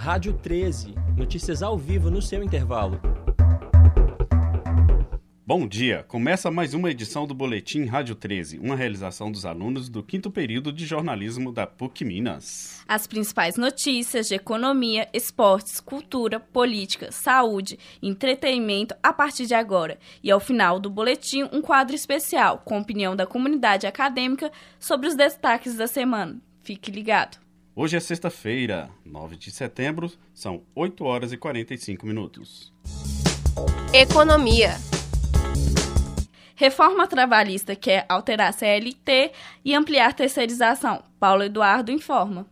Rádio 13, notícias ao vivo no seu intervalo. Bom dia! Começa mais uma edição do Boletim Rádio 13, uma realização dos alunos do quinto período de jornalismo da PUC Minas. As principais notícias de economia, esportes, cultura, política, saúde e entretenimento a partir de agora. E ao final do boletim, um quadro especial com opinião da comunidade acadêmica sobre os destaques da semana. Fique ligado! Hoje é sexta-feira, 9 de setembro, são 8 horas e 45 minutos. Economia. Reforma trabalhista quer alterar a CLT e ampliar terceirização. Paulo Eduardo informa.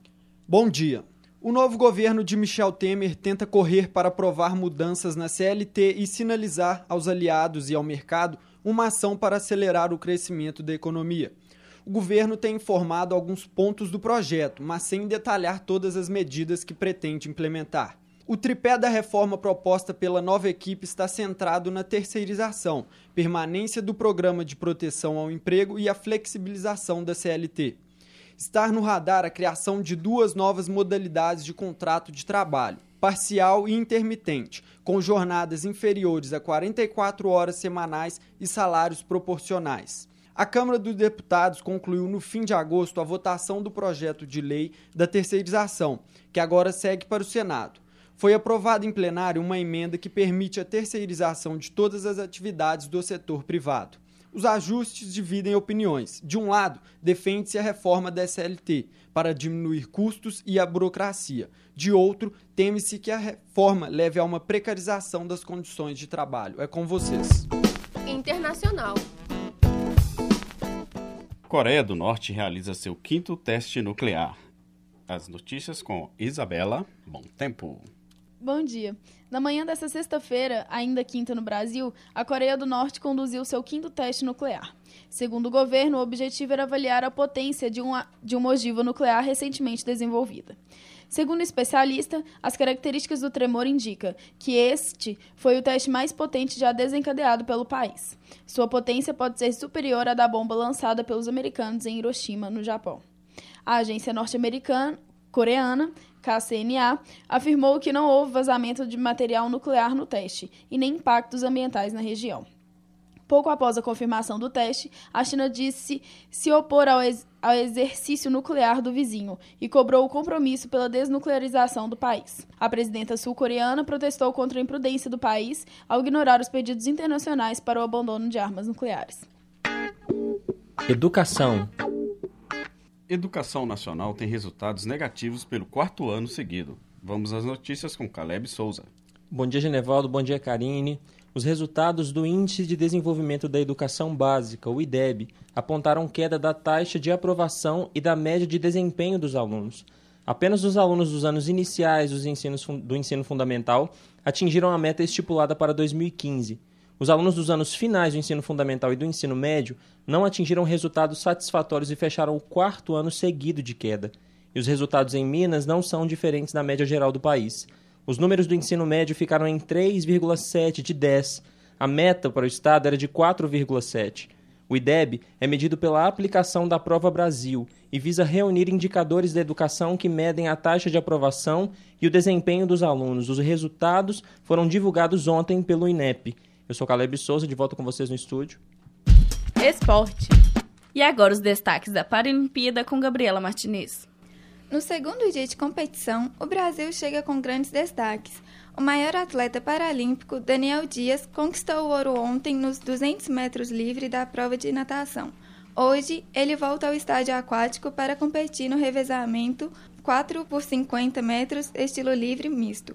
Bom dia. O novo governo de Michel Temer tenta correr para aprovar mudanças na CLT e sinalizar aos aliados e ao mercado uma ação para acelerar o crescimento da economia. O governo tem informado alguns pontos do projeto, mas sem detalhar todas as medidas que pretende implementar. O tripé da reforma proposta pela nova equipe está centrado na terceirização, permanência do programa de proteção ao emprego e a flexibilização da CLT. Estar no radar a criação de duas novas modalidades de contrato de trabalho, parcial e intermitente, com jornadas inferiores a 44 horas semanais e salários proporcionais. A Câmara dos Deputados concluiu no fim de agosto a votação do projeto de lei da terceirização, que agora segue para o Senado foi aprovada em plenário uma emenda que permite a terceirização de todas as atividades do setor privado. Os ajustes dividem opiniões. De um lado, defende-se a reforma da SLT para diminuir custos e a burocracia. De outro, teme-se que a reforma leve a uma precarização das condições de trabalho. É com vocês. Internacional. Coreia do Norte realiza seu quinto teste nuclear. As notícias com Isabela Bom Tempo. Bom dia. Na manhã desta sexta-feira, ainda quinta no Brasil, a Coreia do Norte conduziu seu quinto teste nuclear. Segundo o governo, o objetivo era avaliar a potência de uma, de uma ogiva nuclear recentemente desenvolvida. Segundo o especialista, as características do tremor indicam que este foi o teste mais potente já desencadeado pelo país. Sua potência pode ser superior à da bomba lançada pelos americanos em Hiroshima, no Japão. A agência norte-americana coreana KCNA, afirmou que não houve vazamento de material nuclear no teste e nem impactos ambientais na região. Pouco após a confirmação do teste, a China disse se opor ao, ex ao, exercício nuclear do vizinho e cobrou o compromisso pela desnuclearização do país. A presidenta sul-coreana protestou contra a imprudência do país ao ignorar os pedidos internacionais para o abandono de armas nucleares. Educação. Educação Nacional tem resultados negativos pelo quarto ano seguido. Vamos às notícias com Caleb Souza. Bom dia, Genevaldo. Bom dia, Karine. Os resultados do Índice de Desenvolvimento da Educação Básica, o IDEB, apontaram queda da taxa de aprovação e da média de desempenho dos alunos. Apenas os alunos dos anos iniciais do ensino fundamental atingiram a meta estipulada para 2015. Os alunos dos anos finais do ensino fundamental e do ensino médio não atingiram resultados satisfatórios e fecharam o quarto ano seguido de queda. E os resultados em Minas não são diferentes da média geral do país. Os números do ensino médio ficaram em 3,7 de 10. A meta para o estado era de 4,7. O IDEB é medido pela aplicação da Prova Brasil e visa reunir indicadores da educação que medem a taxa de aprovação e o desempenho dos alunos. Os resultados foram divulgados ontem pelo INEP. Eu sou Caleb Souza, de volta com vocês no estúdio. Esporte. E agora os destaques da Paralimpíada com Gabriela Martinez. No segundo dia de competição, o Brasil chega com grandes destaques. O maior atleta paralímpico, Daniel Dias, conquistou o ouro ontem nos 200 metros livre da prova de natação. Hoje, ele volta ao estádio aquático para competir no revezamento 4 por 50 metros estilo livre misto.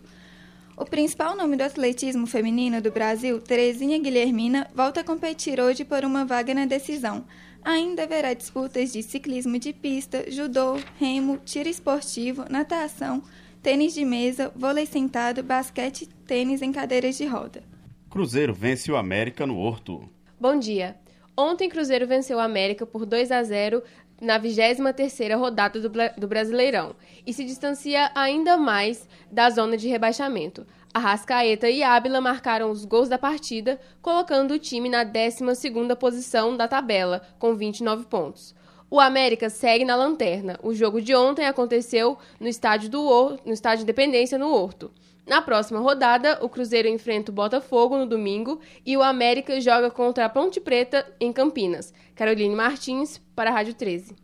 O principal nome do atletismo feminino do Brasil, Terezinha Guilhermina, volta a competir hoje por uma vaga na decisão. Ainda haverá disputas de ciclismo de pista, judô, remo, tiro esportivo, natação, tênis de mesa, vôlei sentado, basquete e tênis em cadeiras de roda. Cruzeiro vence o América no Horto. Bom dia. Ontem, Cruzeiro venceu o América por 2 a 0 na 23ª rodada do, do Brasileirão e se distancia ainda mais da zona de rebaixamento. Arrascaeta e Ábila marcaram os gols da partida, colocando o time na 12ª posição da tabela, com 29 pontos. O América segue na lanterna. O jogo de ontem aconteceu no estádio, do Or no estádio Independência, no Horto. Na próxima rodada, o Cruzeiro enfrenta o Botafogo no domingo e o América joga contra a Ponte Preta em Campinas. Caroline Martins, para a Rádio 13.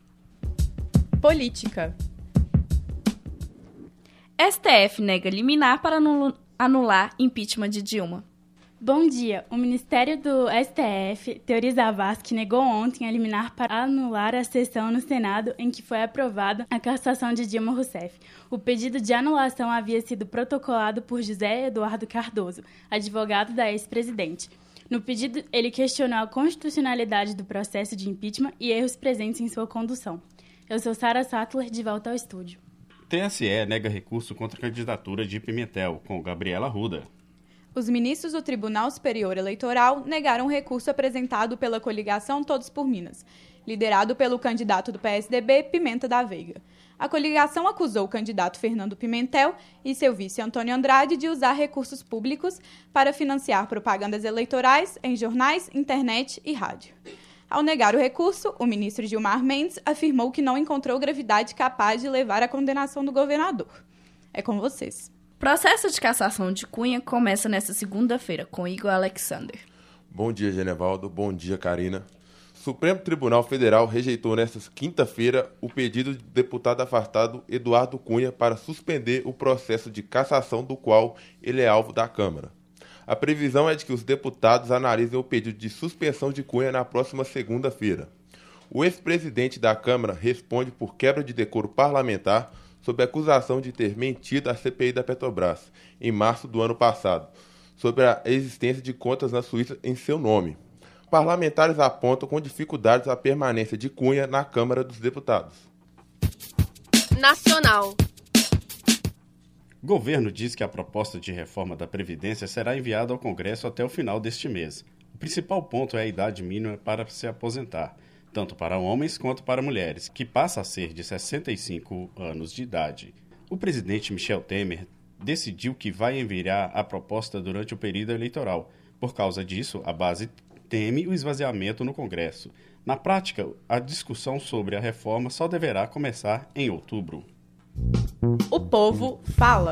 Política. STF nega liminar para anular impeachment de Dilma. Bom dia. O Ministério do STF, Teori Zavascki, negou ontem a liminar para anular a sessão no Senado em que foi aprovada a cassação de Dilma Rousseff. O pedido de anulação havia sido protocolado por José Eduardo Cardoso, advogado da ex-presidente. No pedido, ele questionou a constitucionalidade do processo de impeachment e erros presentes em sua condução. Eu sou Sara Sattler, de volta ao estúdio. TSE nega recurso contra a candidatura de Pimentel, com Gabriela Ruda. Os ministros do Tribunal Superior Eleitoral negaram o recurso apresentado pela coligação Todos por Minas, liderado pelo candidato do PSDB, Pimenta da Veiga. A coligação acusou o candidato Fernando Pimentel e seu vice Antônio Andrade de usar recursos públicos para financiar propagandas eleitorais em jornais, internet e rádio. Ao negar o recurso, o ministro Gilmar Mendes afirmou que não encontrou gravidade capaz de levar à condenação do governador. É com vocês. Processo de cassação de Cunha começa nesta segunda-feira com Igor Alexander. Bom dia, Genevaldo. Bom dia, Karina. Supremo Tribunal Federal rejeitou nesta quinta-feira o pedido do deputado afastado Eduardo Cunha para suspender o processo de cassação do qual ele é alvo da Câmara. A previsão é de que os deputados analisem o pedido de suspensão de Cunha na próxima segunda-feira. O ex-presidente da Câmara responde por quebra de decoro parlamentar sob acusação de ter mentido à CPI da Petrobras em março do ano passado sobre a existência de contas na Suíça em seu nome. Parlamentares apontam com dificuldades a permanência de Cunha na Câmara dos Deputados. Nacional. Governo diz que a proposta de reforma da Previdência será enviada ao Congresso até o final deste mês. O principal ponto é a idade mínima para se aposentar tanto para homens quanto para mulheres, que passa a ser de 65 anos de idade. O presidente Michel Temer decidiu que vai enviar a proposta durante o período eleitoral. Por causa disso, a base teme o esvaziamento no Congresso. Na prática, a discussão sobre a reforma só deverá começar em outubro. O povo fala.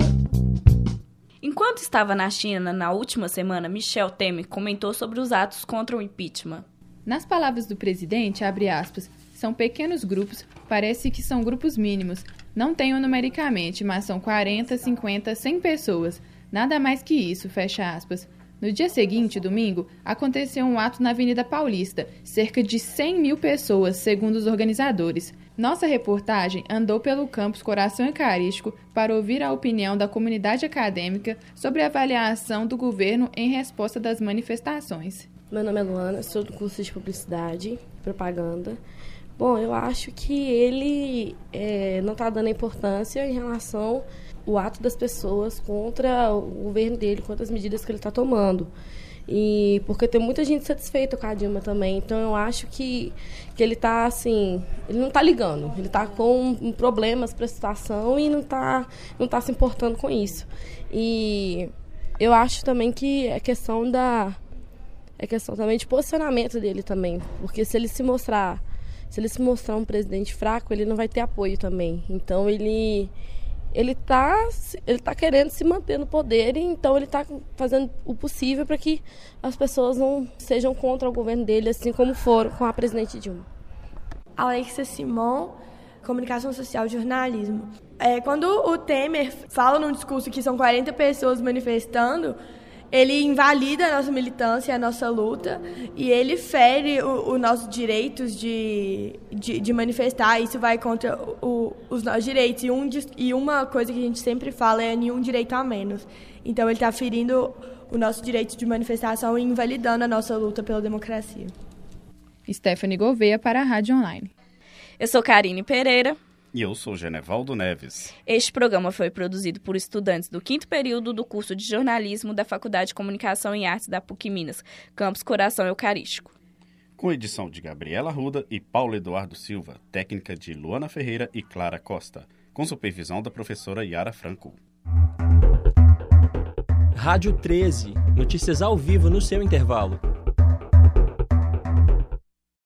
Enquanto estava na China na última semana, Michel Temer comentou sobre os atos contra o impeachment. Nas palavras do presidente, abre aspas, são pequenos grupos, parece que são grupos mínimos. Não tenho numericamente, mas são 40, 50, 100 pessoas. Nada mais que isso, fecha aspas. No dia seguinte, domingo, aconteceu um ato na Avenida Paulista, cerca de 100 mil pessoas, segundo os organizadores. Nossa reportagem andou pelo campus Coração Eucarístico para ouvir a opinião da comunidade acadêmica sobre a avaliação do governo em resposta das manifestações. Meu nome é Luana, sou do curso de Publicidade e Propaganda. Bom, eu acho que ele é, não está dando importância em relação ao ato das pessoas contra o governo dele, contra as medidas que ele está tomando. E porque tem muita gente satisfeita com a Dilma também. Então eu acho que, que ele está assim, ele não está ligando. Ele está com problemas para a situação e não está não tá se importando com isso. E eu acho também que é questão da é questão também de posicionamento dele também. Porque se ele se mostrar, se ele se mostrar um presidente fraco, ele não vai ter apoio também. Então ele ele está ele tá querendo se manter no poder e então ele está fazendo o possível para que as pessoas não sejam contra o governo dele, assim como foram com a presidente Dilma. Alexa Simon, Comunicação Social e Jornalismo. É, quando o Temer fala num discurso que são 40 pessoas manifestando, ele invalida a nossa militância, a nossa luta, e ele fere os nossos direitos de, de, de, manifestar. Isso vai contra o, os nossos direitos. E, um, e uma coisa que a gente sempre fala é nenhum direito a menos. Então, ele está ferindo o nosso direito de manifestação e invalidando a nossa luta pela democracia. Stephanie Gouveia para a Rádio Online. Eu sou Karine Pereira. E eu sou Genevaldo Neves. Este programa foi produzido por estudantes do quinto período do curso de jornalismo da Faculdade de Comunicação e Artes da PUC Minas, campus Coração Eucarístico. Com edição de Gabriela Ruda e Paulo Eduardo Silva, técnica de Luana Ferreira e Clara Costa, com supervisão da professora Yara Franco. Rádio 13, notícias ao vivo no seu intervalo.